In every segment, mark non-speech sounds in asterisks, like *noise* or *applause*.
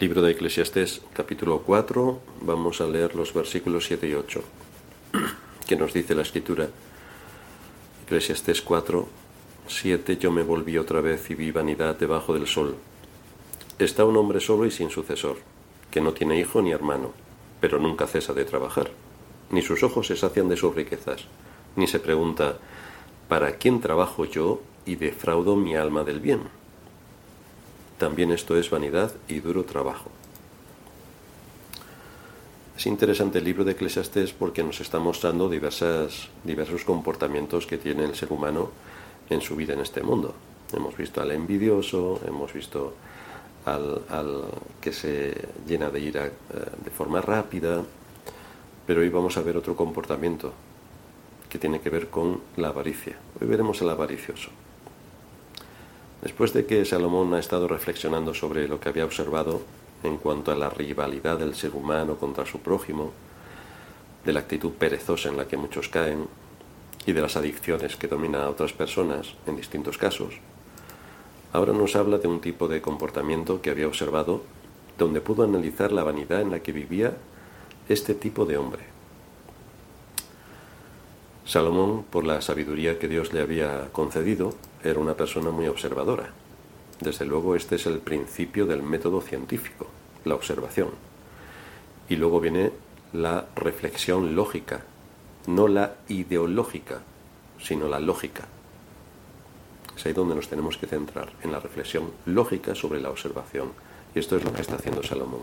Libro de Eclesiastés, capítulo 4, vamos a leer los versículos 7 y 8, *clears throat* que nos dice la escritura. Eclesiastés 4, 7, yo me volví otra vez y vi vanidad debajo del sol. Está un hombre solo y sin sucesor, que no tiene hijo ni hermano, pero nunca cesa de trabajar, ni sus ojos se sacian de sus riquezas, ni se pregunta, ¿para quién trabajo yo y defraudo mi alma del bien? También esto es vanidad y duro trabajo. Es interesante el libro de Eclesiastés porque nos está mostrando diversos comportamientos que tiene el ser humano en su vida en este mundo. Hemos visto al envidioso, hemos visto al, que se llena de ira eh, de forma rápida, pero hoy vamos a ver otro comportamiento que tiene que ver con la avaricia. Hoy veremos el avaricioso. Después de que Salomón ha estado reflexionando sobre lo que había observado en cuanto a la rivalidad del ser humano contra su prójimo, de la actitud perezosa en la que muchos caen y de las adicciones que dominan a otras personas en distintos casos, ahora nos habla de un tipo de comportamiento que había observado donde pudo analizar la vanidad en la que vivía este tipo de hombre. Salomón, por la sabiduría que Dios le había concedido, era una persona muy observadora. Desde luego este es el principio del método científico, la observación. Y luego viene la reflexión lógica, no la ideológica, sino la lógica. Es ahí donde nos tenemos que centrar, en la reflexión lógica sobre la observación. Y esto es lo que está haciendo Salomón.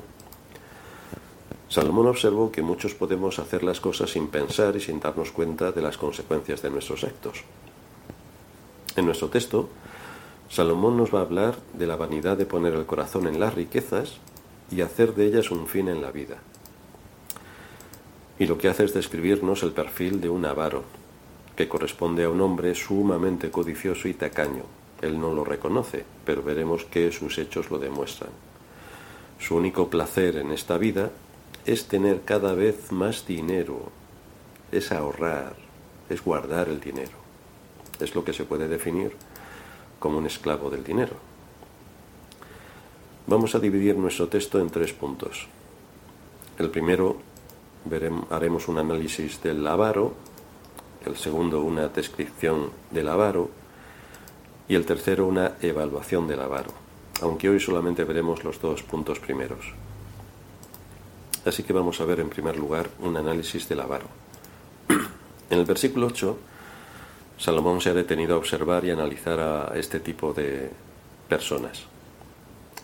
Salomón observó que muchos podemos hacer las cosas sin pensar y sin darnos cuenta de las consecuencias de nuestros actos. En nuestro texto, Salomón nos va a hablar de la vanidad de poner el corazón en las riquezas y hacer de ellas un fin en la vida. Y lo que hace es describirnos el perfil de un avaro, que corresponde a un hombre sumamente codicioso y tacaño. Él no lo reconoce, pero veremos que sus hechos lo demuestran. Su único placer en esta vida es tener cada vez más dinero, es ahorrar, es guardar el dinero. Es lo que se puede definir como un esclavo del dinero. Vamos a dividir nuestro texto en tres puntos. El primero haremos un análisis del avaro, el segundo una descripción del avaro y el tercero una evaluación del avaro, aunque hoy solamente veremos los dos puntos primeros. Así que vamos a ver en primer lugar un análisis del avaro. *clears throat* En el versículo 8, Salomón se ha detenido a observar y analizar a este tipo de personas.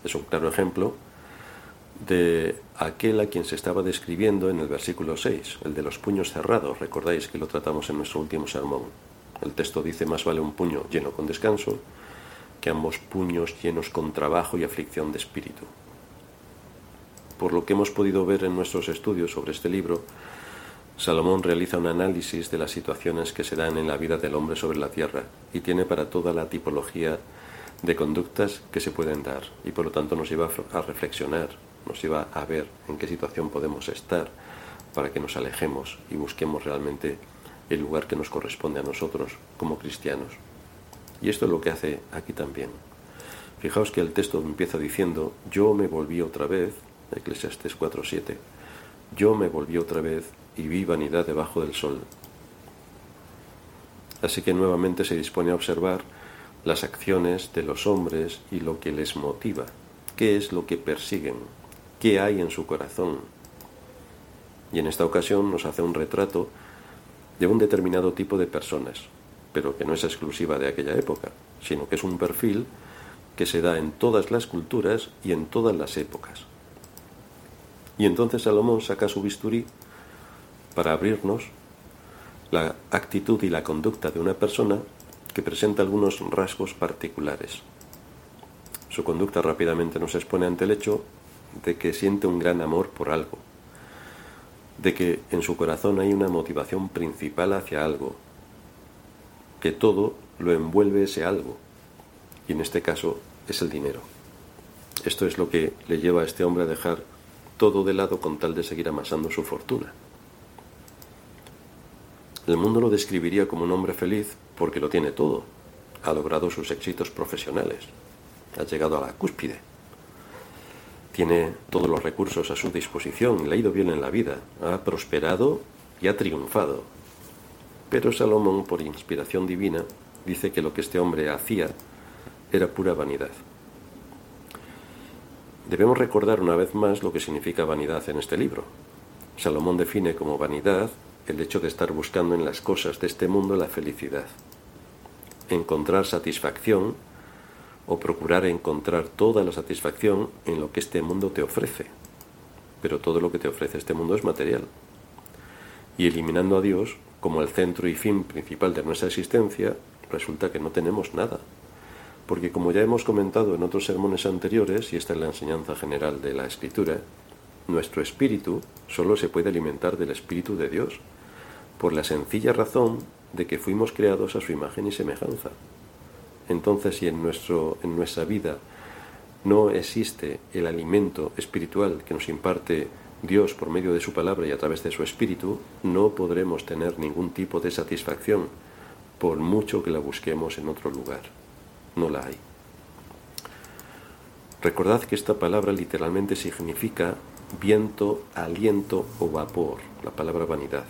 Es un claro ejemplo de aquel a quien se estaba describiendo en el versículo 6, el de los puños cerrados. Recordáis que lo tratamos en nuestro último sermón. El texto dice, más vale un puño lleno con descanso que ambos puños llenos con trabajo y aflicción de espíritu por lo que hemos podido ver en nuestros estudios sobre este libro, Salomón realiza un análisis de las situaciones que se dan en la vida del hombre sobre la tierra y tiene para toda la tipología de conductas que se pueden dar y por lo tanto nos lleva a reflexionar, nos lleva a ver en qué situación podemos estar para que nos alejemos y busquemos realmente el lugar que nos corresponde a nosotros como cristianos. Y esto es lo que hace aquí también. Fijaos que el texto empieza diciendo, yo me volví otra vez Eclesiastes 4:7. Yo me volví otra vez y vi vanidad debajo del sol. Así que nuevamente se dispone a observar las acciones de los hombres y lo que les motiva, qué es lo que persiguen, qué hay en su corazón. Y en esta ocasión nos hace un retrato de un determinado tipo de personas, pero que no es exclusiva de aquella época, sino que es un perfil que se da en todas las culturas y en todas las épocas. Y entonces Salomón saca su bisturí para abrirnos la actitud y la conducta de una persona que presenta algunos rasgos particulares. Su conducta rápidamente nos expone ante el hecho de que siente un gran amor por algo, de que en su corazón hay una motivación principal hacia algo, que todo lo envuelve ese algo, y en este caso es el dinero. Esto es lo que le lleva a este hombre a dejar todo de lado con tal de seguir amasando su fortuna. El mundo lo describiría como un hombre feliz porque lo tiene todo. Ha logrado sus éxitos profesionales. Ha llegado a la cúspide. tiene todos los recursos a su disposición, le ha ido bien en la vida, ha prosperado y ha triunfado. Pero Salomón, por inspiración divina, dice que lo que este hombre hacía era pura vanidad. Debemos recordar una vez más lo que significa vanidad en este libro. Salomón define como vanidad el hecho de estar buscando en las cosas de este mundo la felicidad, encontrar satisfacción o procurar encontrar toda la satisfacción en lo que este mundo te ofrece. Pero todo lo que te ofrece este mundo es material. Y eliminando a Dios como el centro y fin principal de nuestra existencia, resulta que no tenemos nada. Porque como ya hemos comentado en otros sermones anteriores, y esta es la enseñanza general de la Escritura, nuestro espíritu solo se puede alimentar del Espíritu de Dios, por la sencilla razón de que fuimos creados a su imagen y semejanza. Entonces, si en, nuestro, en nuestra vida no existe el alimento espiritual que nos imparte Dios por medio de su palabra y a través de su espíritu, no podremos tener ningún tipo de satisfacción, por mucho que la busquemos en otro lugar. No la hay. Recordad que esta palabra literalmente significa viento, aliento o vapor, la palabra vanidad,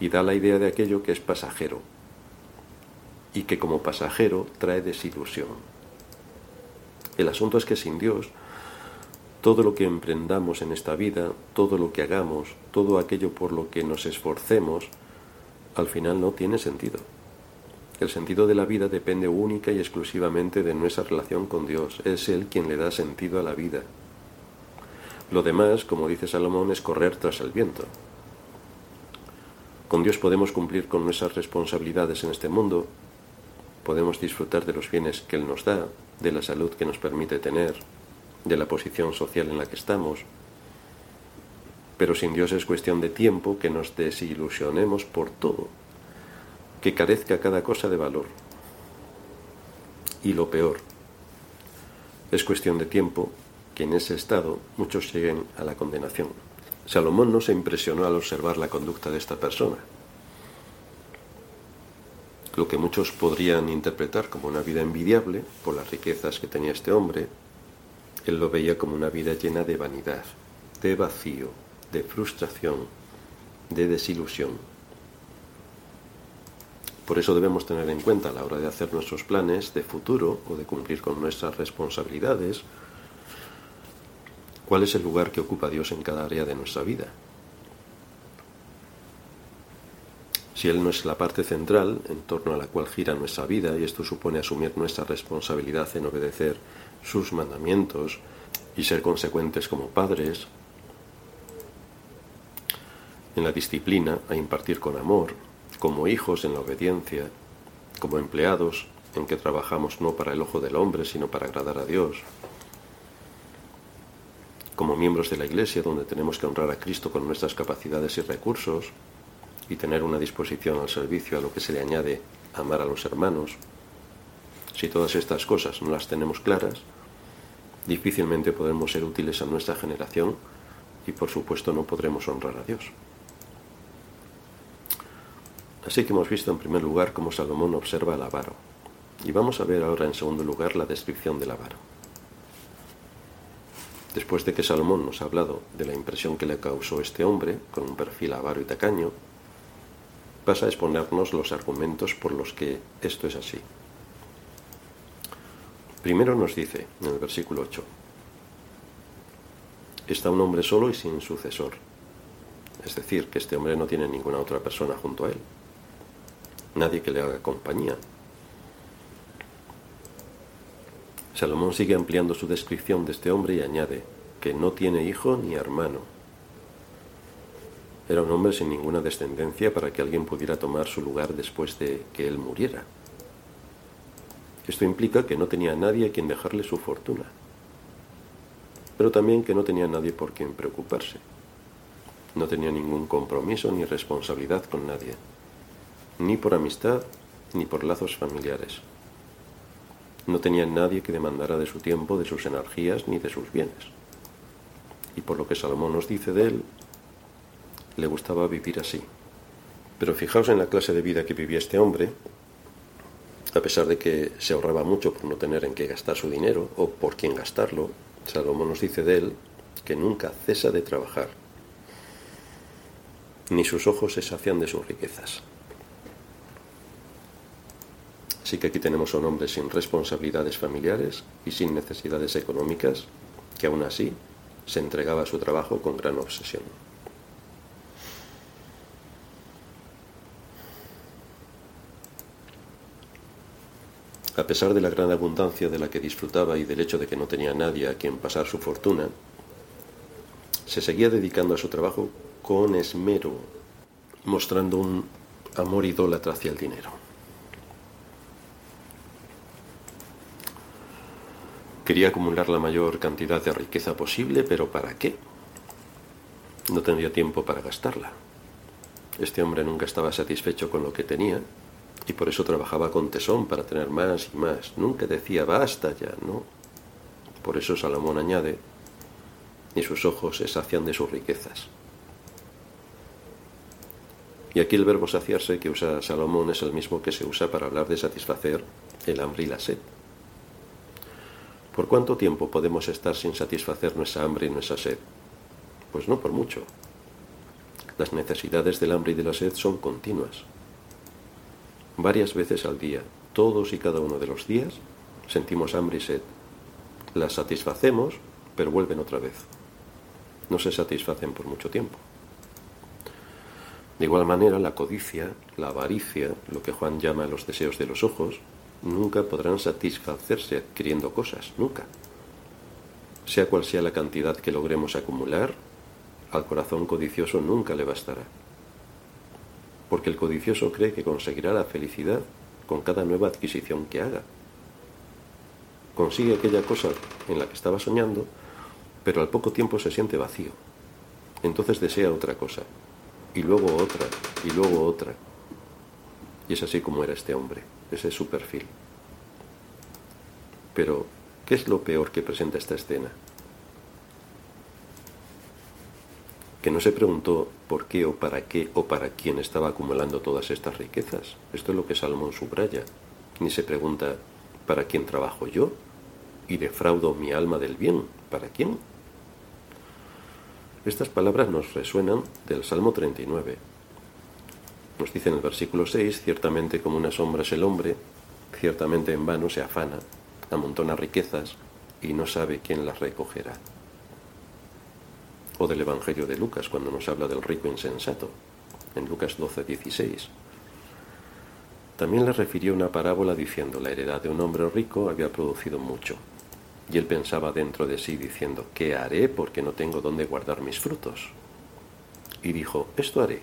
y da la idea de aquello que es pasajero, y que como pasajero trae desilusión. El asunto es que sin Dios, todo lo que emprendamos en esta vida, todo lo que hagamos, todo aquello por lo que nos esforcemos, al final no tiene sentido. El sentido de la vida depende única y exclusivamente de nuestra relación con Dios. Es Él quien le da sentido a la vida. Lo demás, como dice Salomón, es correr tras el viento. Con Dios podemos cumplir con nuestras responsabilidades en este mundo, podemos disfrutar de los bienes que Él nos da, de la salud que nos permite tener, de la posición social en la que estamos. Pero sin Dios es cuestión de tiempo que nos desilusionemos por todo, que carezca cada cosa de valor. Y lo peor, es cuestión de tiempo que en ese estado muchos lleguen a la condenación. Salomón no se impresionó al observar la conducta de esta persona lo que muchos podrían interpretar como una vida envidiable por las riquezas que tenía este hombre, él lo veía como una vida llena de vanidad, de vacío, de frustración, de desilusión. Por eso debemos tener en cuenta a la hora de hacer nuestros planes de futuro o de cumplir con nuestras responsabilidades, cuál es el lugar que ocupa Dios en cada área de nuestra vida. Si Él no es la parte central en torno a la cual gira nuestra vida y esto supone asumir nuestra responsabilidad en obedecer sus mandamientos y ser consecuentes como padres, en la disciplina a impartir con amor, como hijos en la obediencia, como empleados en que trabajamos no para el ojo del hombre, sino para agradar a Dios, como miembros de la Iglesia donde tenemos que honrar a Cristo con nuestras capacidades y recursos, y tener una disposición al servicio a lo que se le añade amar a los hermanos, si todas estas cosas no las tenemos claras, difícilmente podremos ser útiles a nuestra generación y por supuesto no podremos honrar a Dios. Así que hemos visto en primer lugar cómo Salomón observa al avaro. Y vamos a ver ahora en segundo lugar la descripción del avaro. Después de que Salomón nos ha hablado de la impresión que le causó este hombre, con un perfil avaro y tacaño, pasa a exponernos los argumentos por los que esto es así. Primero nos dice, en el versículo 8, está un hombre solo y sin sucesor. Es decir, que este hombre no tiene ninguna otra persona junto a él. Nadie que le haga compañía. Salomón sigue ampliando su descripción de este hombre y añade que no tiene hijo ni hermano, era un hombre sin ninguna descendencia para que alguien pudiera tomar su lugar después de que él muriera. Esto implica que no tenía nadie a quien dejarle su fortuna, pero también que no tenía nadie por quien preocuparse. No tenía ningún compromiso ni responsabilidad con nadie, ni por amistad ni por lazos familiares. No tenía nadie que demandara de su tiempo, de sus energías ni de sus bienes. Y por lo que Salomón nos dice de él, le gustaba vivir así. Pero fijaos en la clase de vida que vivía este hombre, a pesar de que se ahorraba mucho por no tener en qué gastar su dinero o por quién gastarlo, Salomón nos dice de él que nunca cesa de trabajar, ni sus ojos se sacian de sus riquezas. Así que aquí tenemos a un hombre sin responsabilidades familiares y sin necesidades económicas, que aún así se entregaba a su trabajo con gran obsesión. A pesar de la gran abundancia de la que disfrutaba y del hecho de que no tenía nadie a quien pasar su fortuna, se seguía dedicando a su trabajo con esmero, mostrando un amor idólatra hacia el dinero. Quería acumular la mayor cantidad de riqueza posible, pero ¿para qué? No tendría tiempo para gastarla. Este hombre nunca estaba satisfecho con lo que tenía y por eso trabajaba con tesón para tener más y más. Nunca decía basta ya, ¿no? Por eso Salomón añade, y sus ojos se sacian de sus riquezas. Y aquí el verbo saciarse que usa Salomón es el mismo que se usa para hablar de satisfacer el hambre y la sed. ¿Por cuánto tiempo podemos estar sin satisfacer nuestra hambre y nuestra sed? Pues no por mucho. Las necesidades del hambre y de la sed son continuas varias veces al día, todos y cada uno de los días, sentimos hambre y sed. Las satisfacemos, pero vuelven otra vez. No se satisfacen por mucho tiempo. De igual manera, la codicia, la avaricia, lo que Juan llama los deseos de los ojos, nunca podrán satisfacerse adquiriendo cosas, nunca. Sea cual sea la cantidad que logremos acumular, al corazón codicioso nunca le bastará porque el codicioso cree que conseguirá la felicidad con cada nueva adquisición que haga. Consigue aquella cosa en la que estaba soñando, pero al poco tiempo se siente vacío. Entonces desea otra cosa, y luego otra, y luego otra. Y es así como era este hombre, ese es su perfil. Pero, ¿qué es lo peor que presenta esta escena? que no se preguntó por qué o para qué o para quién estaba acumulando todas estas riquezas. Esto es lo que Salomón subraya. Ni se pregunta para quién trabajo yo y defraudo mi alma del bien. ¿Para quién? Estas palabras nos resuenan del Salmo 39. Nos dice en el versículo 6, ciertamente como una sombra es el hombre, ciertamente en vano se afana, amontona riquezas y no sabe quién las recogerá o del Evangelio de Lucas cuando nos habla del rico insensato, en Lucas 12, 16. También le refirió una parábola diciendo, la heredad de un hombre rico había producido mucho. Y él pensaba dentro de sí diciendo, ¿qué haré porque no tengo dónde guardar mis frutos? Y dijo, esto haré,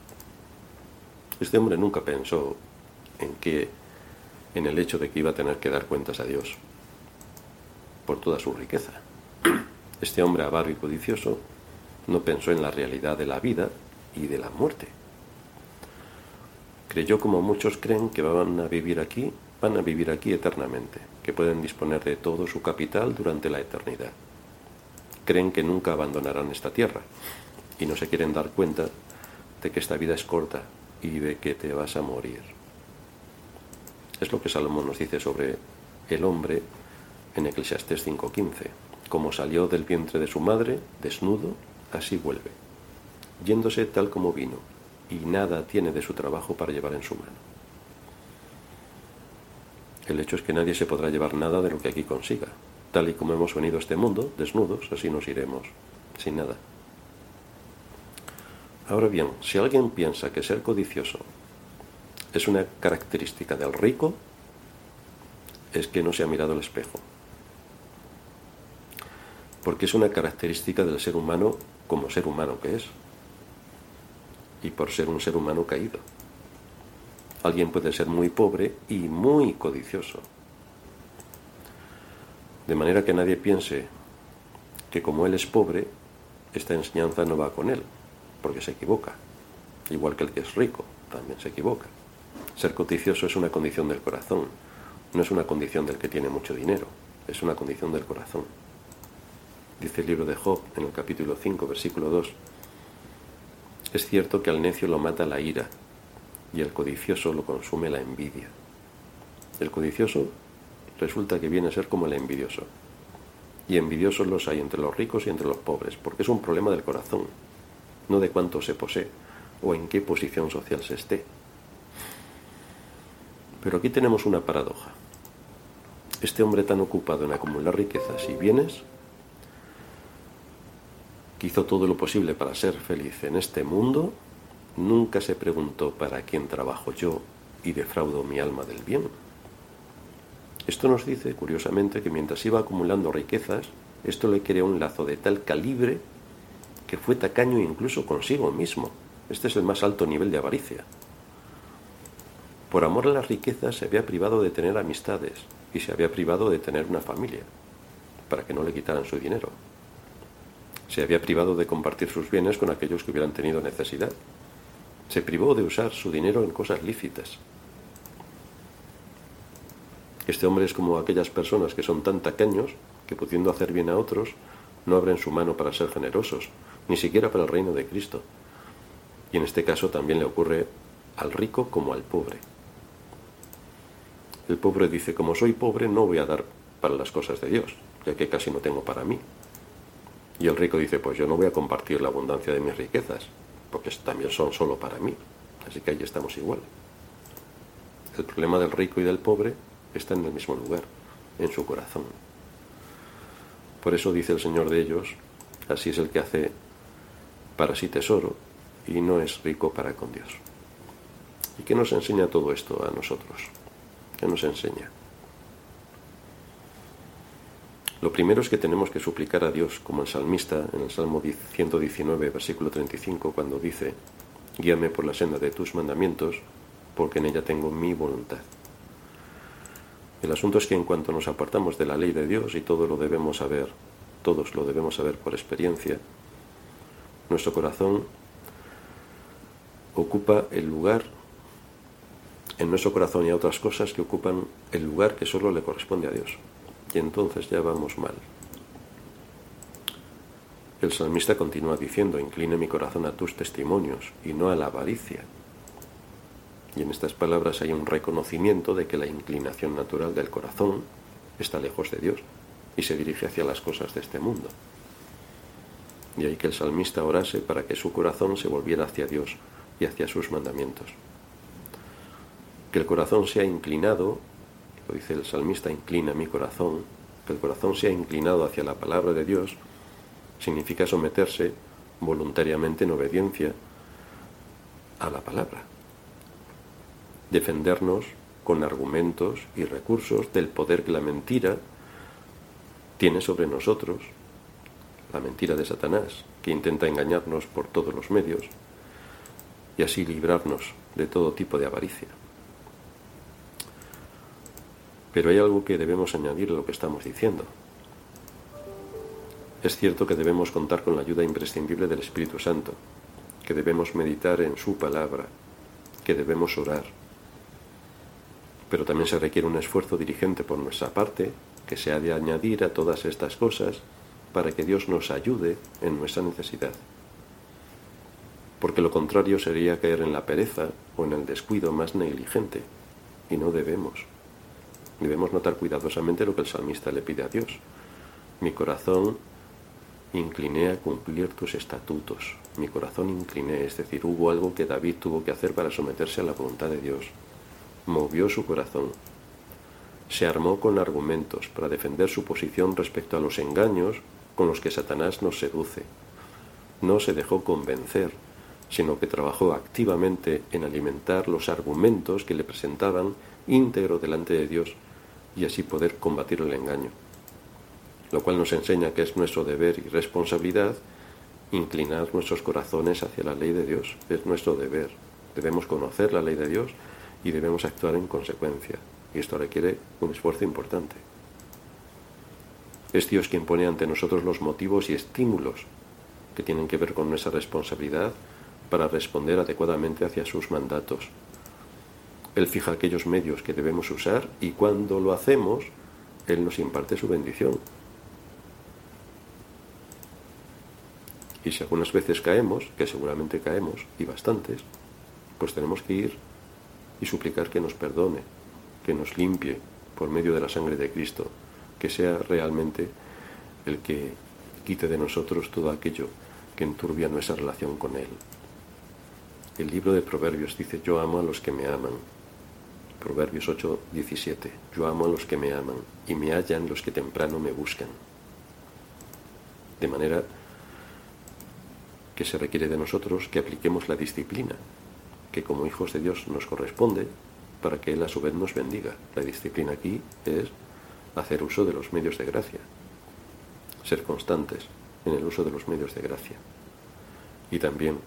Este hombre nunca pensó en que en el hecho de que iba a tener que dar cuentas a Dios por toda su riqueza. Este hombre avaro y codicioso no pensó en la realidad de la vida y de la muerte. Creyó como muchos creen que van a vivir aquí, van a vivir aquí eternamente, que pueden disponer de todo su capital durante la eternidad. Creen que nunca abandonarán esta tierra y no se quieren dar cuenta de que esta vida es corta y de que te vas a morir. Es lo que Salomón nos dice sobre el hombre en Eclesiastés 5:15, como salió del vientre de su madre, desnudo, así vuelve, yéndose tal como vino, y nada tiene de su trabajo para llevar en su mano. El hecho es que nadie se podrá llevar nada de lo que aquí consiga. Tal y como hemos venido a este mundo, desnudos, así nos iremos, sin nada. Ahora bien, si alguien piensa que ser codicioso es una característica del rico, es que no se ha mirado al espejo. Porque es una característica del ser humano como ser humano que es y por ser un ser humano caído. Alguien puede ser muy pobre y muy codicioso. De manera que nadie piense que como él es pobre, esta enseñanza no va con él, porque se equivoca. Igual que el que es rico, también se equivoca. Ser codicioso es una condición del corazón, no es una condición del que tiene mucho dinero, es una condición del corazón. Dice el libro de Job en el capítulo 5, versículo 2, es cierto que al necio lo mata la ira y al codicioso lo consume la envidia. El codicioso resulta que viene a ser como el envidioso. Y envidiosos los hay entre los ricos y entre los pobres, porque es un problema del corazón, no de cuánto se posee o en qué posición social se esté. Pero aquí tenemos una paradoja. Este hombre tan ocupado en acumular riquezas y bienes, que hizo todo lo posible para ser feliz en este mundo, nunca se preguntó para quién trabajo yo y defraudo mi alma del bien. Esto nos dice, curiosamente, que mientras iba acumulando riquezas, esto le creó un lazo de tal calibre que fue tacaño incluso consigo mismo. Este es el más alto nivel de avaricia. Por amor a las riquezas se había privado de tener amistades y se había privado de tener una familia, para que no le quitaran su dinero. Se había privado de compartir sus bienes con aquellos que hubieran tenido necesidad. Se privó de usar su dinero en cosas lícitas. Este hombre es como aquellas personas que son tan tacaños que pudiendo hacer bien a otros, no abren su mano para ser generosos, ni siquiera para el reino de Cristo. Y en este caso también le ocurre al rico como al pobre. El pobre dice, como soy pobre, no voy a dar para las cosas de Dios, ya que casi no tengo para mí. Y el rico dice, pues yo no voy a compartir la abundancia de mis riquezas, porque también son solo para mí. Así que ahí estamos igual. El problema del rico y del pobre está en el mismo lugar, en su corazón. Por eso dice el Señor de ellos, así es el que hace para sí tesoro y no es rico para con Dios. ¿Y qué nos enseña todo esto a nosotros? ¿Qué nos enseña? Lo primero es que tenemos que suplicar a Dios, como el salmista en el Salmo 119, versículo 35, cuando dice, Guíame por la senda de tus mandamientos, porque en ella tengo mi voluntad. El asunto es que en cuanto nos apartamos de la ley de Dios, y todo lo debemos saber, todos lo debemos saber por experiencia, nuestro corazón ocupa el lugar, en nuestro corazón y a otras cosas que ocupan el lugar que solo le corresponde a Dios. Y entonces ya vamos mal. El salmista continúa diciendo, incline mi corazón a tus testimonios y no a la avaricia. Y en estas palabras hay un reconocimiento de que la inclinación natural del corazón está lejos de Dios y se dirige hacia las cosas de este mundo. Y hay que el salmista orase para que su corazón se volviera hacia Dios y hacia sus mandamientos. Que el corazón sea inclinado, lo dice el salmista, inclina mi corazón, que el corazón sea inclinado hacia la palabra de Dios, significa someterse voluntariamente en obediencia a la palabra. Defendernos con argumentos y recursos del poder que la mentira tiene sobre nosotros, la mentira de Satanás, que intenta engañarnos por todos los medios, y así librarnos de todo tipo de avaricia. Pero hay algo que debemos añadir a lo que estamos diciendo. Es cierto que debemos contar con la ayuda imprescindible del Espíritu Santo, que debemos meditar en su palabra, que debemos orar. Pero también se requiere un esfuerzo dirigente por nuestra parte, que se ha de añadir a todas estas cosas para que Dios nos ayude en nuestra necesidad porque lo contrario sería caer en la pereza o en el descuido más negligente, y no debemos. Debemos notar cuidadosamente lo que el salmista le pide a Dios. Mi corazón incliné a cumplir tus estatutos. Mi corazón incliné, es decir, hubo algo que David tuvo que hacer para someterse a la voluntad de Dios. Movió su corazón. Se armó con argumentos para defender su posición respecto a los engaños con los que Satanás nos seduce. No se dejó convencer sino que trabajó activamente en alimentar los argumentos que le presentaban íntegro delante de Dios y así poder combatir el engaño. Lo cual nos enseña que es nuestro deber y responsabilidad inclinar nuestros corazones hacia la ley de Dios. Es nuestro deber. Debemos conocer la ley de Dios y debemos actuar en consecuencia. Y esto requiere un esfuerzo importante. Es Dios quien pone ante nosotros los motivos y estímulos que tienen que ver con nuestra responsabilidad para responder adecuadamente hacia sus mandatos. Él fija aquellos medios que debemos usar y cuando lo hacemos, Él nos imparte su bendición. Y si algunas veces caemos, que seguramente caemos, y bastantes, pues tenemos que ir y suplicar que nos perdone, que nos limpie por medio de la sangre de Cristo, que sea realmente el que quite de nosotros todo aquello que enturbia nuestra relación con Él. El libro de Proverbios dice, yo amo a los que me aman. Proverbios 8, 17, yo amo a los que me aman y me hallan los que temprano me buscan. De manera que se requiere de nosotros que apliquemos la disciplina, que como hijos de Dios nos corresponde, para que Él a su vez nos bendiga. La disciplina aquí es hacer uso de los medios de gracia, ser constantes en el uso de los medios de gracia y también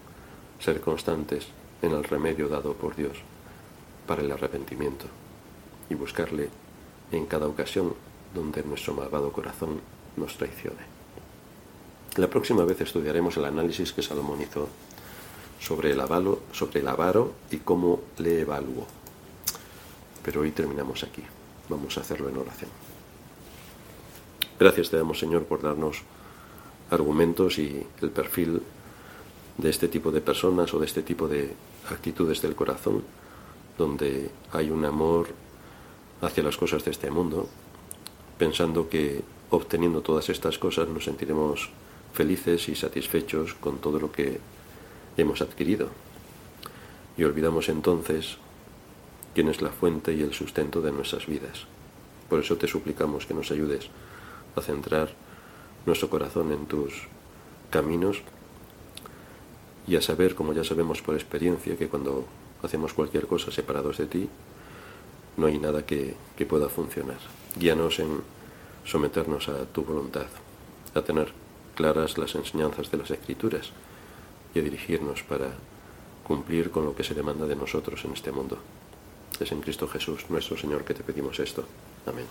ser constantes en el remedio dado por Dios para el arrepentimiento y buscarle en cada ocasión donde nuestro malvado corazón nos traicione. La próxima vez estudiaremos el análisis que Salomón hizo sobre el, avalo, sobre el avaro y cómo le evaluó. Pero hoy terminamos aquí. Vamos a hacerlo en oración. Gracias te damos, Señor, por darnos argumentos y el perfil de este tipo de personas o de este tipo de actitudes del corazón, donde hay un amor hacia las cosas de este mundo, pensando que obteniendo todas estas cosas nos sentiremos felices y satisfechos con todo lo que hemos adquirido. Y olvidamos entonces quién es la fuente y el sustento de nuestras vidas. Por eso te suplicamos que nos ayudes a centrar nuestro corazón en tus caminos y a saber, como ya sabemos por experiencia, que cuando hacemos cualquier cosa separados de ti, no hay nada que, que pueda funcionar. Guíanos en someternos a tu voluntad, a tener claras las enseñanzas de las Escrituras y a dirigirnos para cumplir con lo que se demanda de nosotros en este mundo. Es en Cristo Jesús, nuestro Señor, que te pedimos esto. Amén.